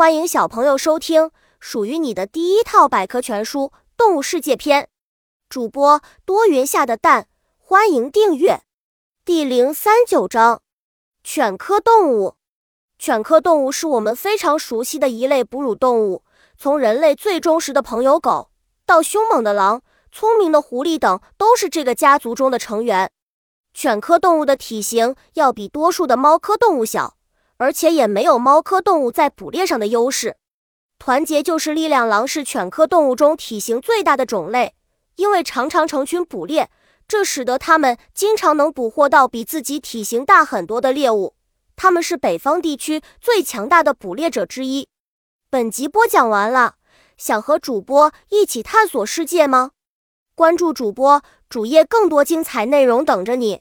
欢迎小朋友收听属于你的第一套百科全书《动物世界》篇。主播多云下的蛋，欢迎订阅。第零三九章：犬科动物。犬科动物是我们非常熟悉的一类哺乳动物，从人类最忠实的朋友狗，到凶猛的狼、聪明的狐狸等，都是这个家族中的成员。犬科动物的体型要比多数的猫科动物小。而且也没有猫科动物在捕猎上的优势。团结就是力量，狼是犬科动物中体型最大的种类，因为常常成群捕猎，这使得它们经常能捕获到比自己体型大很多的猎物。它们是北方地区最强大的捕猎者之一。本集播讲完了，想和主播一起探索世界吗？关注主播主页，更多精彩内容等着你。